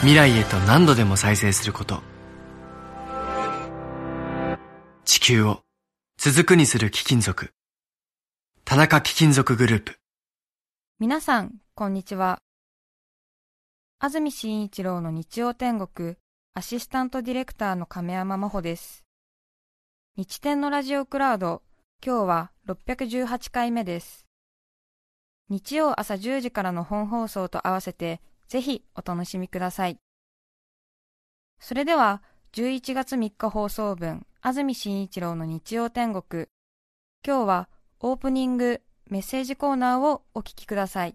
未来へと何度でも再生すること地球を続くにする貴金属田中貴金属グループ皆さん、こんにちは。安住紳一郎の日曜天国、アシスタントディレクターの亀山真帆です。日天のラジオクラウド、今日は618回目です。日曜朝10時からの本放送と合わせて、ぜひお楽しみください。それでは、11月3日放送分、安住紳一郎の日曜天国。今日はオープニングメッセージコーナーをお聞きください。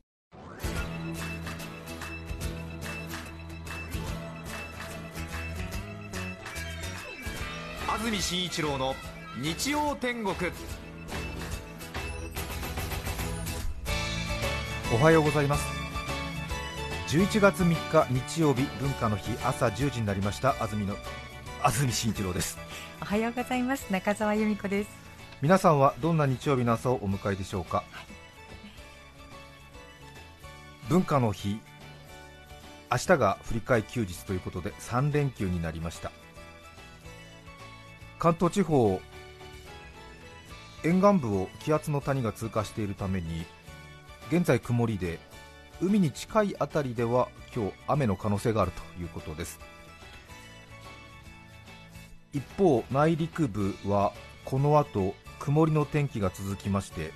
安住紳一郎の日曜天国おはようございます11月3日日曜日文化の日朝10時になりました。安住の安住紳一郎です。おはようございます。中澤由美子です。皆さんはどんな日曜日の朝をお迎えでしょうか、文化の日明日が振り替え休日ということで3連休になりました。関東地方沿岸部を気圧の谷が通過しているために現在曇りで海に近い辺りでは今日雨の可能性があるということです。一方内陸部はこの後曇りの天気が続きまして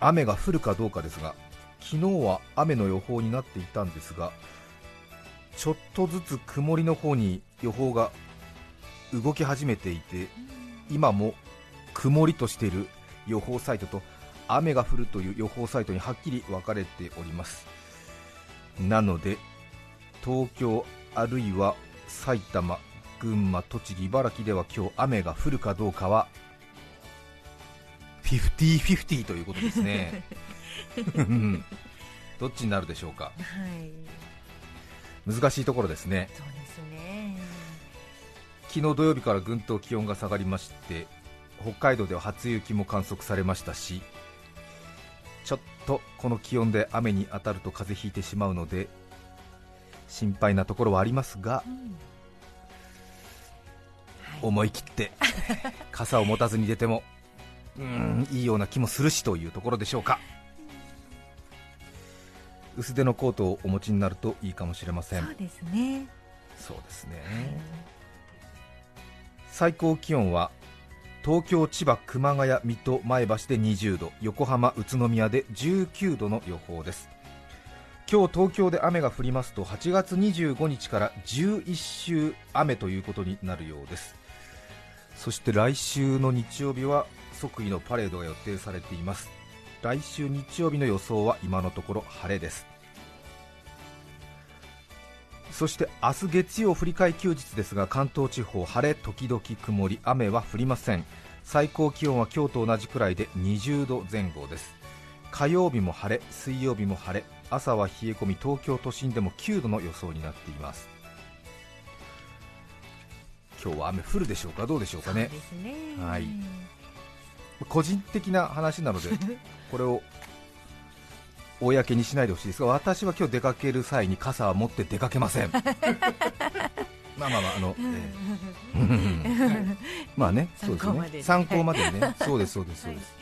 雨が降るかどうかですが昨日は雨の予報になっていたんですがちょっとずつ曇りの方に予報が動き始めていて今も曇りとしている予報サイトと雨が降るという予報サイトにはっきり分かれております。なので東京あるいは埼玉群馬栃木茨城では今日雨が降るかどうかは50-50ということですね。うん。どっちになるでしょうか？はい。難しいところですね。そうですね。昨日土曜日からぐんと気温が下がりまして北海道では初雪も観測されましたしとこの気温で雨に当たると風邪ひいてしまうので心配なところはありますが、思い切って傘を持たずに出てもうーんいいような気もするしというところでしょうか。薄手のコートをお持ちになるといいかもしれません。そうですね。そうですね、最高気温は東京、千葉、熊谷、水戸、前橋で20度横浜、宇都宮で19度の予報です。今日東京で雨が降りますと8月25日から11週雨ということになるようです。そして来週の日曜日は即位のパレードが予定されています。来週日曜日の予想は今のところ晴れです。そして明日月曜振り替え休日ですが関東地方晴れ時々曇り雨は降りません。最高気温は今日と同じくらいで20度前後です。火曜日も晴れ水曜日も晴れ朝は冷え込み東京都心でも9度の予想になっています。今日は雨降るでしょうか？どうでしょうかね？ね。はい。個人的な話なので これを公にしないでほしいですが私は今日出かける際に傘は持って出かけません。まあまあまああの、えー まあねそうですよね。参考までね。そうですそうですそうです、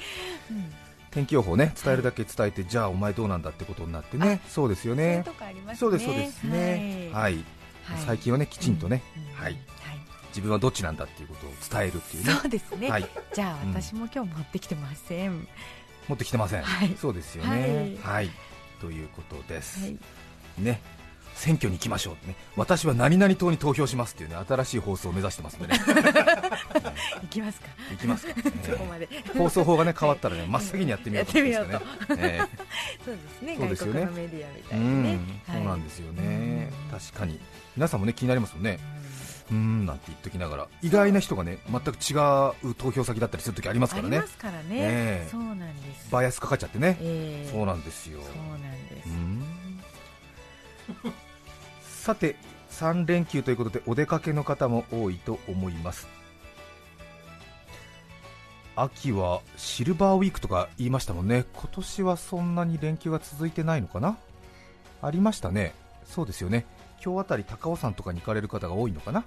天気予報ね伝えるだけ伝えて、じゃあお前どうなんだってことになってね。そうですよね。ね。そうですそうですね。はい、はい。最近はねきちんとね、うん。はい。はい。自分はどっちなんだっていうことを伝えるっていうね。そうですね、はい。じゃあうん。私も今日持ってきてません、持ってきてません、はい。そうですよね。はい、ということです、はい。ね。選挙に行きましょうね。私は何々党に投票しますっていうね新しい放送を目指してますんでね。行きますか。行きますか、そこまで。えー放送法がね変わったらね真っ先にやってみようと思ってますよね、えそうですね。そうですよね。外国のメディアみたういにね。ん、そうなんですよね、うん。確かに。皆さんもね気になりますもんね。うーんなんて言っときながら。意外な人がね全く違う投票先だったりするときありますからね。ありますからね、ええ。そうなんです。バイアスかかっちゃってね、ええ。そうなんですよ。そうなんです、うん。さて3連休ということでお出かけの方も多いと思います。秋はシルバーウィークとか言いましたもんね。今年はそんなに連休が続いてないのかな？ありましたね。そうですよね今日あたり高尾山とかに行かれる方が多いのかな？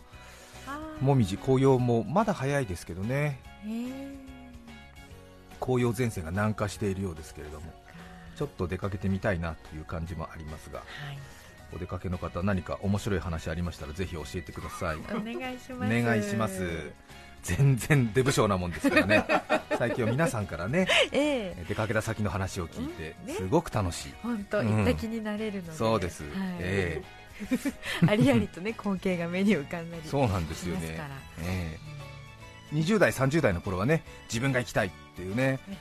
もみじ紅葉もまだ早いですけどね。紅葉前線が南下しているようですけれどもちょっと出かけてみたいなという感じもありますがはい。お出かけの方何か面白い話ありましたらぜひ教えてください。お願いしおます。願いします。全然出不精なもんですからね。最近は皆さんからねええ。出かけた先の話を聞いてすごく楽しい、本当うん行った気になれるので、そうです、はい。え ありありとね光景が目に浮かんだりえそうなんですよね。ええ。20代30代の頃はね自分が行きたいっていうねね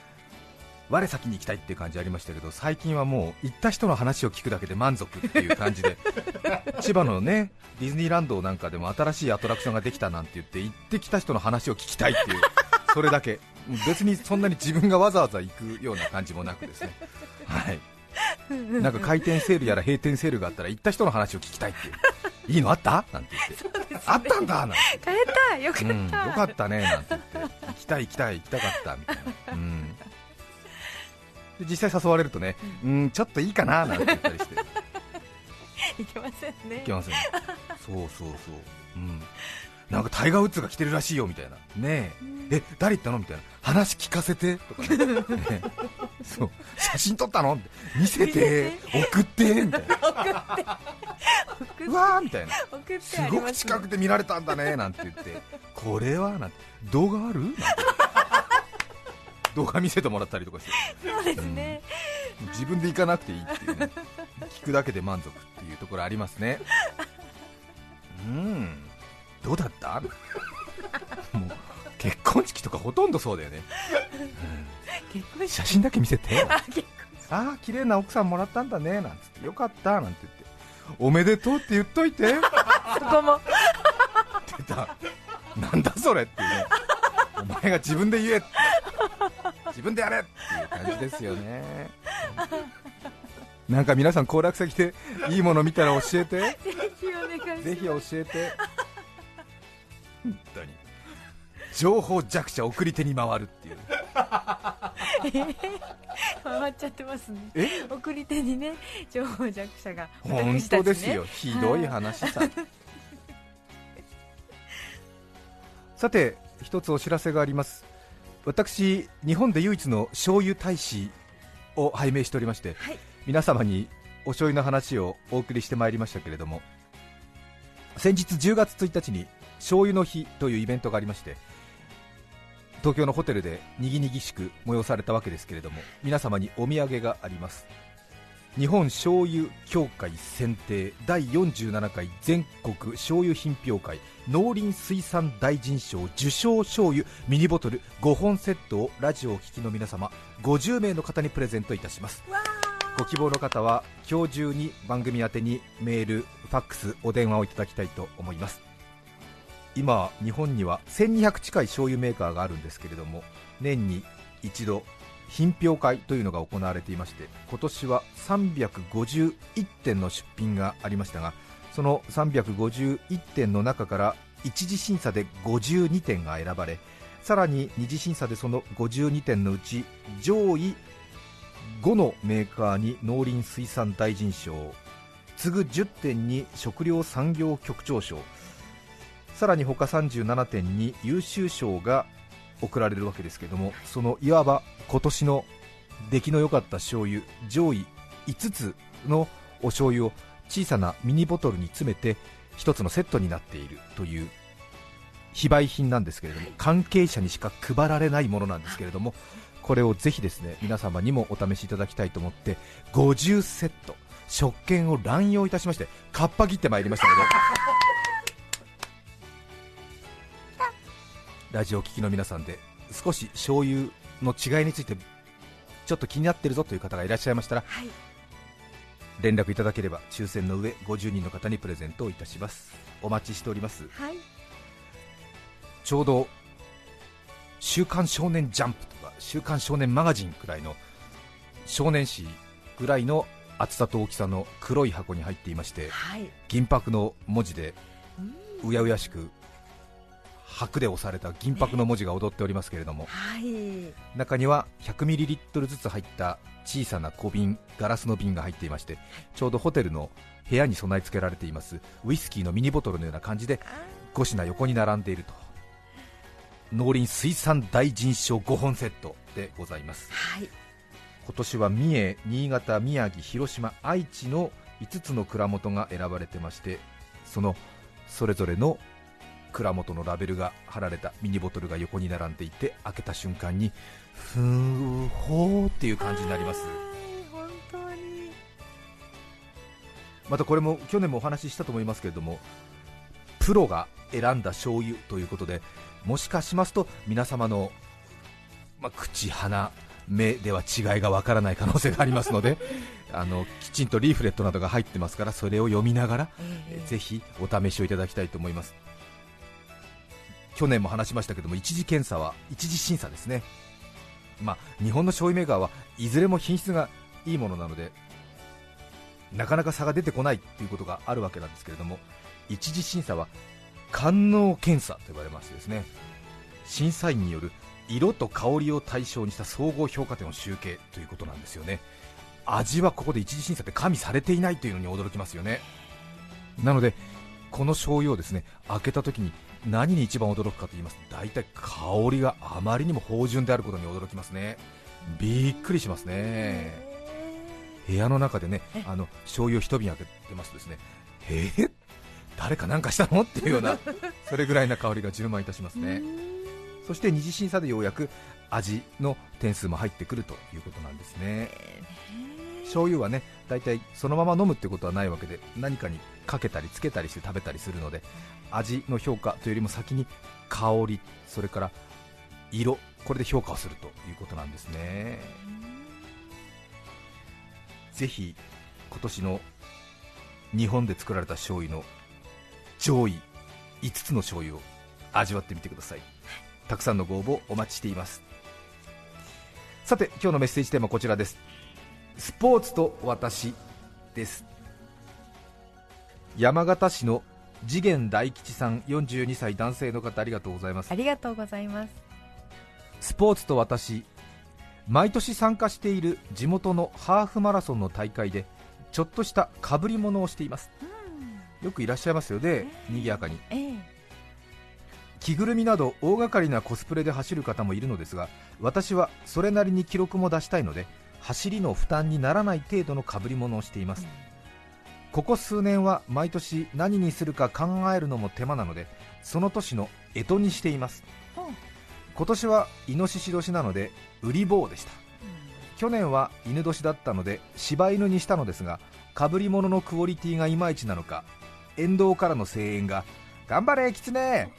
我先に行きたいっていう感じありましたけど最近はもう行った人の話を聞くだけで満足っていう感じで 千葉のねディズニーランドなんかでも新しいアトラクションができたなんて言って行ってきた人の話を聞きたいっていうそれだけ。別にそんなに自分がわざわざ行くような感じもなくですね。はいなんか開店セールやら閉店セールがあったら行った人の話を聞きたいっていう。いいのあった？なんて言って、あったんだ？なんて変えたよかった、うん、よかったねなんて言って。行きたい行きたい行きたかったみたいな、うん、で実際誘われるとね、うん、ちょっといいかななんて言ったりして。いけませんね。いけませんそうそうそう、うん、なんかタイガー・ウッズが来てるらしいよみたいな。ねえ。え誰言ったの？みたいな。話聞かせて？とかね。ねそう。写真撮ったの？見せて。送って。みたいな。うわーみたいな。すごく近くで見られたんだね。なんて言って。これは？なんて。動画ある？なんて。動画見せてもらったりとかして。そうですね、自分で行かなくていいっていうね。聞くだけで満足っていうところありますね。うん。どうだった？もう結婚式とかほとんどそうだよね、写真だけ見せてあああ綺麗な奥さんもらったんだね。なんつって。よかった。なんて言って。おめでとうって言っといて。そこも。出た。なんだそれっていうね。お前が自分で言えって。自分でやれっていう感じですよね。なんか皆さん行楽先でいいもの見たら教えて。ぜひお願いします。ぜひ教えて。本当に。情報弱者送り手に回るっていう 回っちゃってますね。え？送り手にね情報弱者がね当ですよ。ひどい話さ。さて一つお知らせがあります。私日本で唯一の醤油大使を拝命しておりまして、はい。皆様にお醤油の話をお送りしてまいりましたけれども先日10月1日に醤油の日というイベントがありまして東京のホテルでにぎにぎしく催されたわけですけれども皆様にお土産があります。日本醤油協会選定第47回全国醤油品評会農林水産大臣賞受賞醤油ミニボトル5本セットをラジオをお聞きの皆様50名の方にプレゼントいたします。ご希望の方は今日中に番組宛てにメール、ファックス、お電話をいただきたいと思います今、日本には1200近い醤油メーカーがあるんですけれども年に一度品評会というのが行われていまして今年は351点の出品がありましたがその351点の中から一次審査で52点が選ばれさらに二次審査でその52点のうち上位5のメーカーに農林水産大臣賞次ぐ10点に食料産業局長賞さらに他37点に優秀賞が贈られるわけですけどもそのいわば今年の出来の良かった醤油上位5つのお醤油を小さなミニボトルに詰めて1つのセットになっているという非売品なんですけれども関係者にしか配られないものなんですけれどもこれをぜひですね皆様にもお試しいただきたいと思って50セット食券を乱用いたしましてかっぱ切ってまいりましたのでラジオを聴きの皆さんで少し醤油の違いについてちょっと気になってるぞという方がいらっしゃいましたらはい。連絡いただければ抽選の上50人の方にプレゼントをいたします。お待ちしております。はい。ちょうど「週刊少年ジャンプ」とか「週刊少年マガジン」くらいの少年誌ぐらいの厚さと大きさの黒い箱に入っていましてはい。銀箔の文字でうやうやしく白で押された銀箔の文字が踊っておりますけれどもはい。中には 100ml ずつ入った小さな小瓶ガラスの瓶が入っていましてちょうどホテルの部屋に備え付けられていますウイスキーのミニボトルのような感じで5品横に並んでいると農林水産大臣賞5本セットでございます。はい。今年は三重、新潟、宮城、広島、愛知の5つの蔵元が選ばれてましてそのそれぞれの蔵元のラベルが貼られたミニボトルが横に並んでいて開けた瞬間にふーほーっていう感じになります。はい本当にまたこれも去年もお話ししたと思いますけれどもプロが選んだ醤油ということでもしかしますと皆様の、まあ、口、鼻、目では違いがわからない可能性がありますので あのきちんとリーフレットなどが入ってますからそれを読みながら、ええ。ぜひお試しをいただきたいと思います去年も話しましたけども一次検査は一次審査ですね。まあ日本の醤油メーカーはいずれも品質がいいものなのでなかなか差が出てこないということがあるわけなんですけれども一次審査は官能検査と呼ばれましてですね審査員による色と香りを対象にした総合評価点を集計ということなんですよね。味はここで一次審査って加味されていないというのに驚きますよね。なのでこの醤油をですね開けた時に何に一番驚くかと言いますと大体香りがあまりにも芳醇であることに驚きますね。びっくりしますね。部屋の中でねあの醤油を一瓶開けてますとですねえ？ー、誰かなんかしたの？っていうような それぐらいな香りが充満いたしますね。そして二次審査でようやく味の点数も入ってくるということなんですね醤油はね大体そのまま飲むってことはないわけで何かにかけたりつけたりして食べたりするので味の評価というよりも先に香りそれから色これで評価をするということなんですね。ぜひ今年の日本で作られた醤油の上位5つの醤油を味わってみてください。たくさんのご応募お待ちしています。さて今日のメッセージテーマはこちらです。スポーツと私です。山形市の次元大吉さん42歳男性の方ありがとうございます。ありがとうございます。スポーツと私毎年参加している地元のハーフマラソンの大会でちょっとした被り物をしています。よくいらっしゃいますよね賑やかに。ええ。着ぐるみなど大掛かりなコスプレで走る方もいるのですが私はそれなりに記録も出したいので走りの負担にならない程度の被り物をしています、ここ数年は毎年何にするか考えるのも手間なのでその年の干支にしています。今年はイノシシ年なので売り棒でした。去年は犬年だったので柴犬にしたのですが被り物のクオリティがいまいちなのか沿道からの声援が「頑張れキツネ!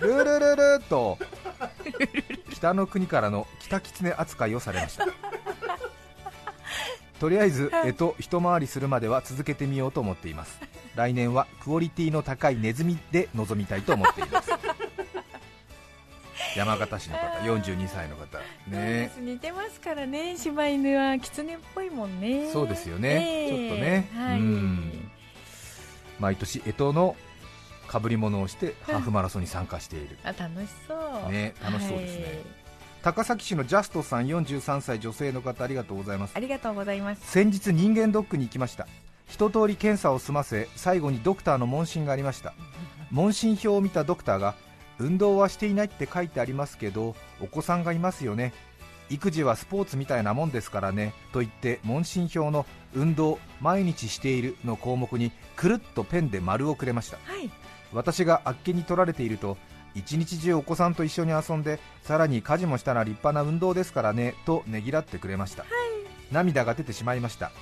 ルールルル」と北の国からの北キツネ扱いをされました。とりあえず干支一回りするまでは続けてみようと思っています。来年はクオリティの高いネズミで臨みたいと思っています。山形市の方42歳の方。ね。似てますからね。柴犬は狐っぽいもんね。そうですよね。ええ。ちょっとね。はい。うん。毎年干支の被り物をしてハーフマラソンに参加している。あ楽しそう。ね楽しそうですね。はい高崎市のジャストさん43歳女性の方ありがとうございます。ありがとうございます。先日人間ドックに行きました。一通り検査を済ませ最後にドクターの問診がありました。問診票を見たドクターが運動はしていないって書いてありますけどお子さんがいますよね。育児はスポーツみたいなもんですからねと言って問診票の運動毎日しているの項目にくるっとペンで丸をくれました。はい。私があっけに取られていると一日中お子さんと一緒に遊んでさらに家事もしたら立派な運動ですからねとねぎらってくれました、涙が出てしまいました。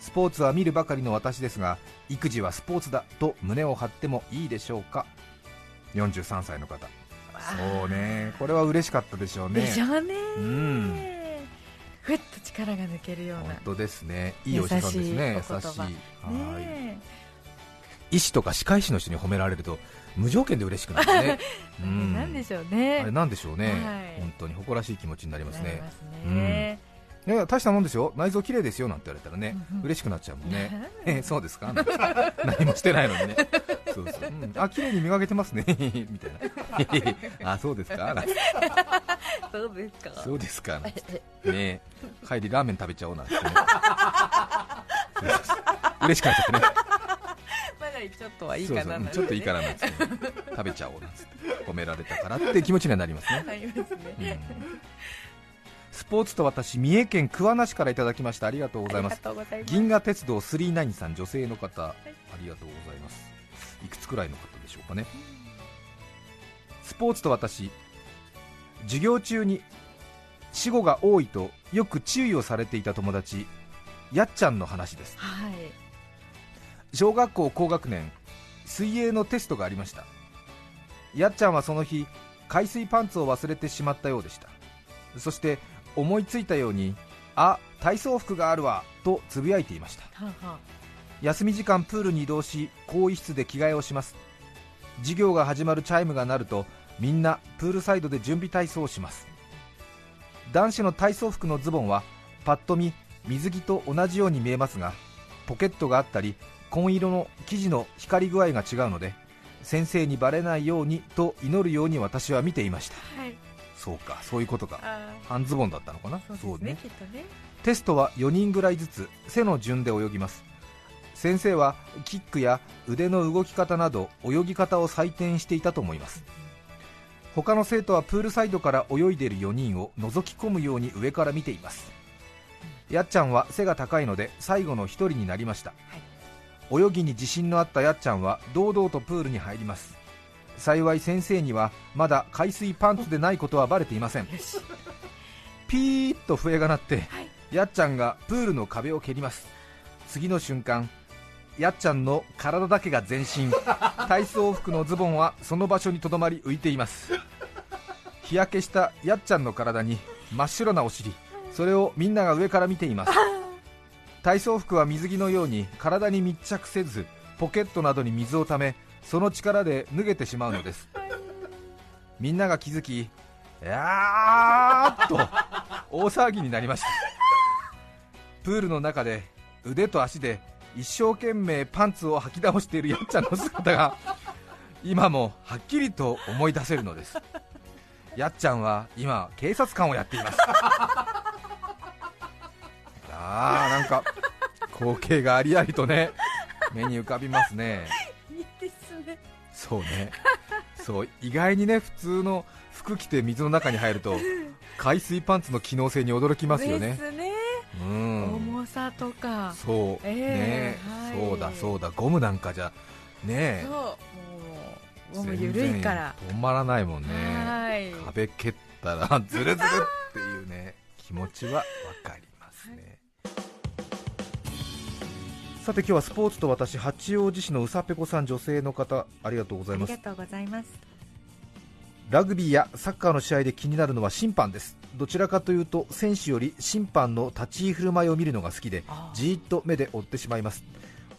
スポーツは見るばかりの私ですが育児はスポーツだと胸を張ってもいいでしょうか。43歳の方。そうね。これは嬉しかったでしょうね。でしょうね。うん。ふっと力が抜けるような。本当ですね。いいお医者さんですね。優しい優しい。ね医師とか歯科医師の人に褒められると無条件で嬉しくなるね。え うん。なんでしょうね。あれなんでしょうね、はい。本当に誇らしい気持ちになりますね。なりますね。いや大したもんですよ。内臓綺麗ですよなんて言われたらね、うんうん。嬉しくなっちゃうもんね。う んえそうですか？何もしてないのにね。そうそう、うん。あ綺麗に磨けてますね。みたいな。あそうですか？そうですか。そうですか。ね。帰りラーメン食べちゃおうなんてね。嬉しくなっちゃってねまだちょっとはいいかなうんちょっといいかななんつって、食べちゃおうなんつって褒められたからって気持ちにはなりますね、ね うん。スポーツと私三重県桑名市からいただきました。ありがとうございます。銀河鉄道39さん女性の方、ありがとうございます。いくつくらいの方でしょうかね。スポーツと私授業中に死後が多いとよく注意をされていた友達やっちゃんの話です。はい小学校高学年水泳のテストがありました。やっちゃんはその日海水パンツを忘れてしまったようでした。そして思いついたようにあ体操服があるわとつぶやいていました。はあは休み時間プールに移動し更衣室で着替えをします。授業が始まるチャイムが鳴るとみんなプールサイドで準備体操をします。男子の体操服のズボンはパッと見水着と同じように見えますがポケットがあったり紺色の生地の光り具合が違うので先生にバレないようにと祈るように私は見ていました。あはい。そうかそういうことか。あ半ズボンだったのかな？ーそうですねきっとね。テストは4人ぐらいずつ背の順で泳ぎます。先生はキックや腕の動き方など泳ぎ方を採点していたと思います。他の生徒はプールサイドから泳いでいる4人を覗き込むように上から見ています。やっちゃんは背が高いので最後の1人になりました、泳ぎに自信のあったやっちゃんは堂々とプールに入ります。幸い先生にはまだ海水パンツでないことはバレていません。ピーッと笛が鳴って、やっちゃんがプールの壁を蹴ります。次の瞬間やっちゃんの体だけが全身体操服のズボンはその場所にとどまり浮いています。日焼けしたやっちゃんの体に真っ白なお尻。それをみんなが上から見ています体操服は水着のように体に密着せずポケットなどに水をためその力で脱げてしまうのです。みんなが気づきやーっと大騒ぎになりました。プールの中で腕と足で一生懸命パンツを履き倒しているやっちゃんの姿が今もはっきりと思い出せるのです。やっちゃんは今警察官をやっています。あーなんか光景がありありとね目に浮かびますね。いいですねそうね。そう意外にね普通の服着て水の中に入ると海水パンツの機能性に驚きますよね。ですね。うん。重さとか。そう、えね、えはい。そうだそうだ。ゴムなんかじゃね。そう。もうもう全緩然いから。止まらないもんね。はい。壁蹴ったらズルズルっていうね。気持ちはわさて今日はスポーツと私八王子市のうさぺこさん女性の方ありがとうございます。ありがとうございます。ラグビーやサッカーの試合で気になるのは審判です。どちらかというと選手より審判の立ち居振る舞いを見るのが好きでじーっと目で追ってしまいます。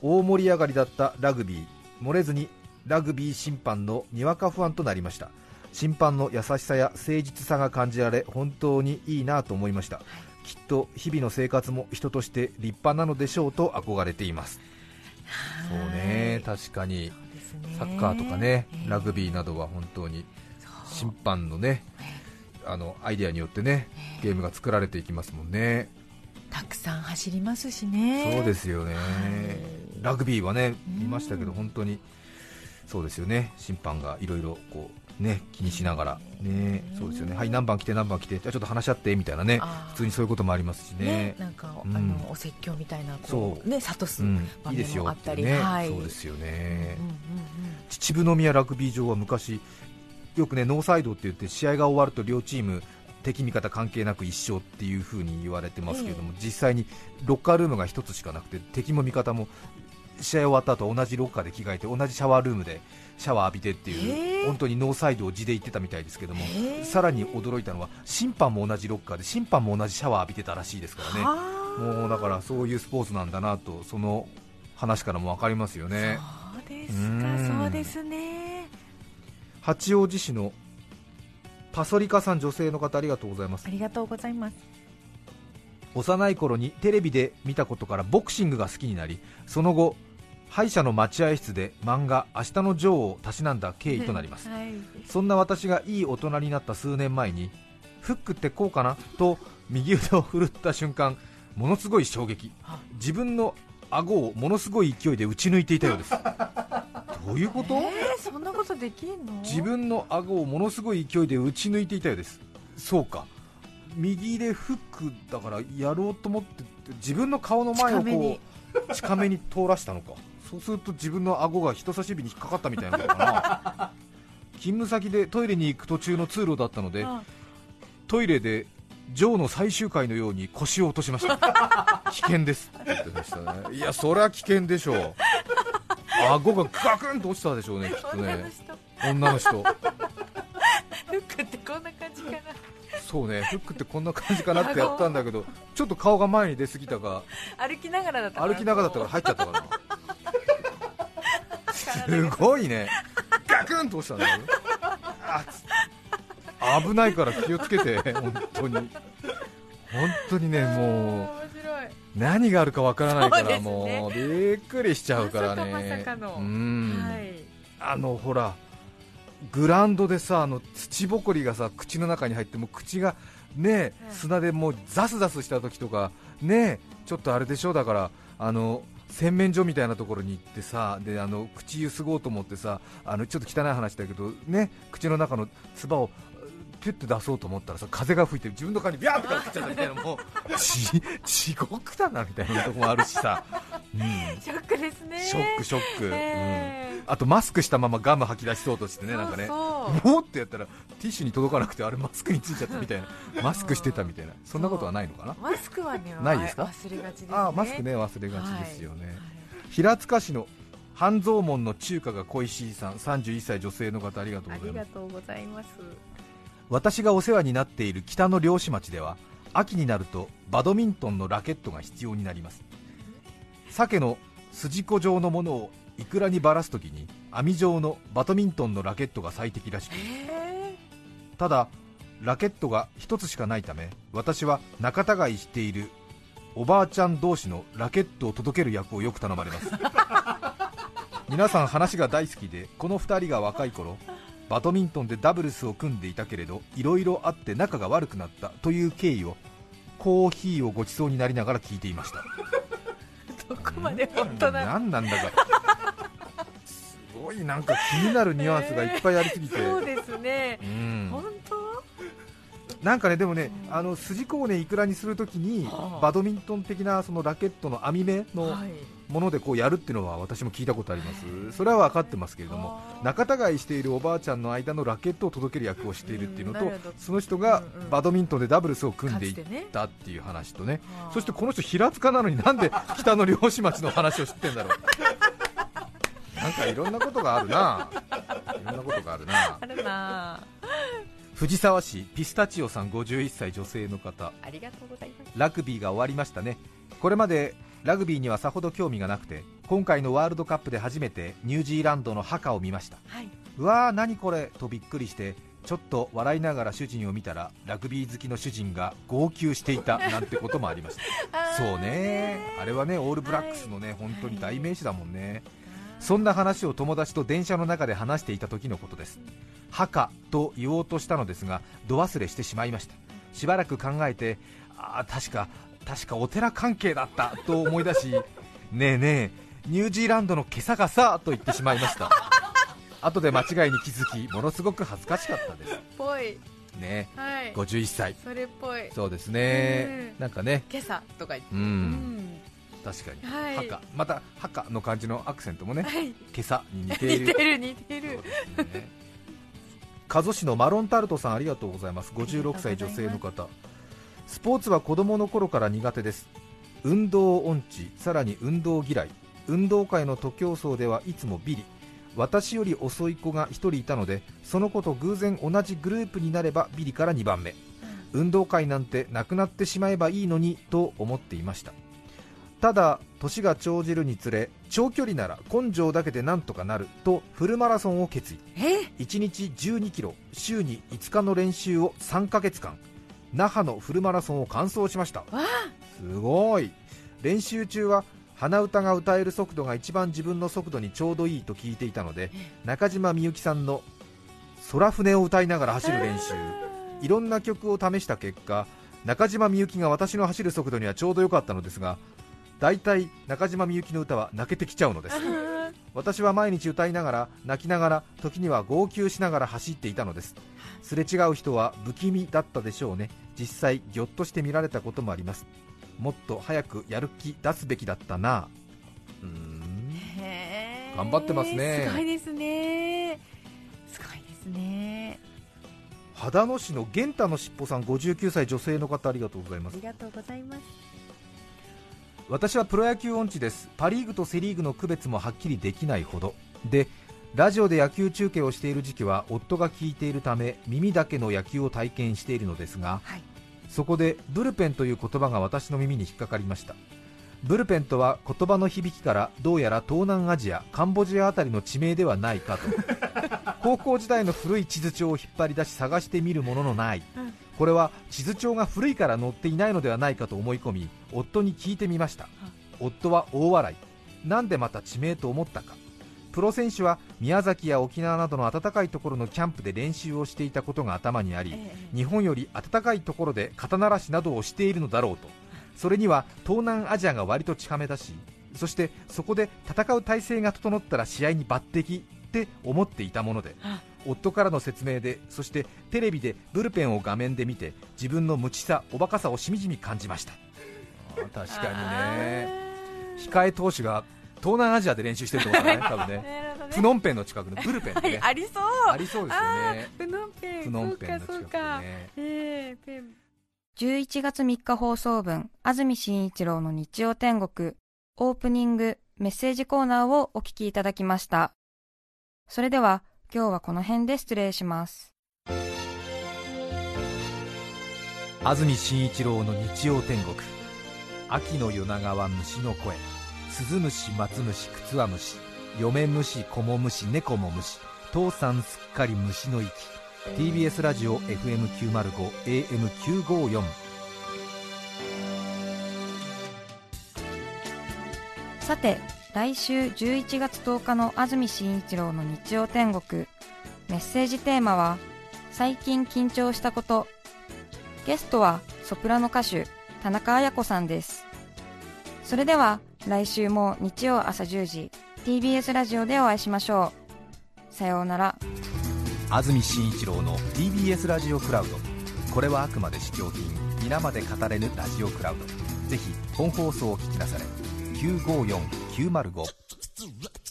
大盛り上がりだったラグビー漏れずにラグビー審判のにわか不安となりました。審判の優しさや誠実さが感じられ本当にいいなと思いましたきっと日々の生活も人として立派なのでしょうと憧れています。そうね確かに。サッカーとかね、ええ。ラグビーなどは本当に審判のねあのアイデアによってねゲームが作られていきますもんね、たくさん走りますしね。そうですよね、はい。ラグビーはねうん。見ましたけど本当にそうですよね。審判がいろいろこうね気にしながら。ねそうですよね。はい何番来て何番来て。じゃあちょっと話し合ってみたいなね。普通にそういうこともありますしね。ねなんか、うん。あのお説教みたいなこそう。うね諭すうん。場いいですよ面もあったり、ってね、はい。そうですよね、うんうんうん。秩父宮ラグビー場は昔よくねノーサイドって言って試合が終わると両チーム敵味方関係なく一勝っていう風に言われてますけれども、実際にロッカールームが1つしかなくて敵も味方も試合終わった後同じロッカーで着替えて同じシャワールームでシャワー浴びてっていう、本当にノーサイドを地で言ってたみたいですけども、さらに驚いたのは審判も同じロッカーで審判も同じシャワー浴びてたらしいですからね、はあもうだからそういうスポーツなんだなと、その話からも分かりますよね。そうですうかん。そうですね。八王子市のパソリカさん女性の方ありがとうございます。ありがとうございます。幼い頃にテレビで見たことからボクシングが好きになりその後歯医者の待合室で漫画「明日のジョー」をたしなんだ経緯となります。はい。そんな私がいい大人になった数年前にフックってこうかな？と右腕を振るった瞬間ものすごい衝撃。自分の顎をものすごい勢いで打ち抜いていたようです。どういうこと？えー、そんなことできんの？自分の顎をものすごい勢いで打ち抜いていたようです。そうか。右でフックだからやろうと思って自分の顔の前をこ近めに。う近めに通らしたのかそうすると自分の顎が人差し指に引っかかったみたいなことかな。勤務先でトイレに行く途中の通路だったのであトイレでジョーの最終回のように腰を落としました。危険ですって言ってましたね。いやそりゃ危険でしょう。顎がガクンと落ちたでしょうねきっと女のね人。女の人。フックってこんな感じかな。そうねフックってこんな感じかなってやったんだけどちょっと顔が前に出すぎたか。歩きながらだったから。歩きながらだったから入っちゃったかな。体すがごいね。ガクンと落ちたんだ危ないから気をつけて本当に。本当にねもう。何があるかわからないから、もう。びっくりしちゃうからね。あのほらグラウンドでさあの土ぼこりがさ口の中に入ってもう口がねうん。砂でもうザスザスした時とかねちょっとあれでしょ？だからあの洗面所みたいなところに行ってさであの口ゆすごうと思ってさあのちょっと汚い話だけどね口の中の唾をピュッて出そうと思ったらさ風が吹いて自分の顔にビャーってかかっちゃったみたいなもうち地獄だなみたいなとこもあるしさ、うん、ショックですね。ショックショック、うん。えーあとマスクしたままガム吐き出しそうとしてね、なんかね、もうってやったらティッシュに届かなくて、あれマスクについちゃったみたいな、マスクしてたみたいな、そんなことはないのかな、マスクはねないですか？忘れがちですね。ああマスクね、忘れがちですよね、はい。平塚市の半蔵門の中華が恋しいさん、31歳女性の方、ありがとうありございます。がとうございます。私がお世話になっている北の漁師町では、秋になるとバドミントンのラケットが必要になります。鮭の筋子状のものをイクラにばらすときに網状のバドミントンのラケットが最適らしくえただラケットが1つしかないため私は仲違いしているおばあちゃん同士のラケットを届ける役をよく頼まれます。皆さん話が大好きでこの2人が若い頃バドミントンでダブルスを組んでいたけれどいろいろあって仲が悪くなったという経緯をコーヒーをごちそうになりながら聞いていました。ー、どこまで本当な何なんだか。すごいなんか気になるニュアンスがいっぱいありすぎて、そうですね。うん。本当？なんかねでもね、あの筋子をねいくらにするときにはあバドミントン的なそのラケットの網目のはい。ものでこうやるっていうのは私も聞いたことあります、それは分かってますけれども、仲違いしているおばあちゃんの間のラケットを届ける役をしているっていうのとその人がバドミントンでダブルスを組んでいったっていう話とね、はあそしてこの人、平塚なのになんで北の漁師町の話を知ってんだろう。なんかいろんなことがあるな、いろんなことがあるな。あるな。藤沢市ピスタチオさん51歳女性の方。ありがとうございます。ラグビーが終わりましたね。これまでラグビーにはさほど興味がなくて今回のワールドカップで初めてニュージーランドのハカを見ました。はい。うわー何これ？とびっくりしてちょっと笑いながら主人を見たらラグビー好きの主人が号泣していたなんてこともありました。そうね。あれはねオールブラックスのね本当に代名詞だもんねそんな話を友達と電車の中で話していた時のことです。墓と言おうとしたのですが度忘れしてしまいました。しばらく考えてあー確か確かお寺関係だったと思い出し ねえねえニュージーランドの今朝がさと言ってしまいました。後で間違いに気づきものすごく恥ずかしかったです。ぽい。ねはい。51歳それっぽい。そうですね。うん。なんかね。今朝とか言って。ううんん確かに、はい。墓。また墓の感じのアクセントもねはい。今朝に似ている。似てる似てる。ね。加須市のマロンタルトさんありがとうございます。56歳女性の方。スポーツは子供の頃から苦手です。運動音痴。さらに運動嫌い。運動会の徒競走ではいつもビリ。私より遅い子が1人いたのでその子と偶然同じグループになればビリから2番目。運動会なんてなくなってしまえばいいのにと思っていましたただ年が長じるにつれ長距離なら根性だけでなんとかなるとフルマラソンを決意。え？1日1 2キロ週に5日の練習を3ヶ月間那覇のフルマラソンを完走しました。わすごい。練習中は鼻歌が歌える速度が一番自分の速度にちょうどいいと聞いていたので中島みゆきさんの「空船」を歌いながら走る練習。いろんな曲を試した結果中島みゆきが私の走る速度にはちょうど良かったのですが大体中島みゆきの歌は泣けてきちゃうのです。私は毎日歌いながら泣きながら時には号泣しながら走っていたのです。すれ違う人は不気味だったでしょうね。実際ぎょっとして見られたこともあります。もっと早くやる気出すべきだったな。うーん。頑張ってますね。すごいですね。すごいですね。秦野市の玄太のしっぽさん59歳女性の方ありがとうございます。ありがとうございます私はプロ野球音痴です。パ・リーグとセ・リーグの区別もはっきりできないほど。でラジオで野球中継をしている時期は夫が聞いているため耳だけの野球を体験しているのですが、はい。そこでブルペンという言葉が私の耳に引っかかりました。ブルペンとは言葉の響きからどうやら東南アジアカンボジアあたりの地名ではないかと。高校時代の古い地図帳を引っ張り出し探してみるもののない、うんこれは地図帳が古いから載っていないのではないかと思い込み夫に聞いてみました、夫は大笑い。なんでまた地名と思ったか。プロ選手は宮崎や沖縄などの暖かいところのキャンプで練習をしていたことが頭にあり、え日本より暖かいところで肩慣らしなどをしているのだろうと。それには東南アジアが割と近めだしそしてそこで戦う体制が整ったら試合に抜擢って思っていたものであ。夫からの説明でそしてテレビでブルペンを画面で見て自分の無知さおバカさをしみじみ感じました。確かにね。控え投手が東南アジアで練習してるってことだね 多分ね。プノンペンの近くのブルペンでね。ありそう。ありそうですよね。プノンペンプノンペンのそう近くかそうかでねえー、ペン。11月3日放送分、安住紳一郎の日曜天国、オープニング、メッセージコーナーをお聞きいただきました。それでは、今日はこの辺で失礼します。安住紳一郎の日曜天国。秋の夜長は虫の声。スズムシマツムシクツワムシ嫁虫子も虫猫も虫。父さんすっかり虫の息。TBS ラジオ FM905 AM954 さて、来週11月10日の安住紳一郎の日曜天国、メッセージテーマは、最近緊張したこと。ゲストはソプラノ歌手、田中彩子さんです。それでは、来週も日曜朝10時、TBS ラジオでお会いしましょう。さようなら。安住紳一郎の TBS ラジオクラウドこれはあくまで試供品皆まで語れぬラジオクラウドぜひ本放送を聞きなされ954 905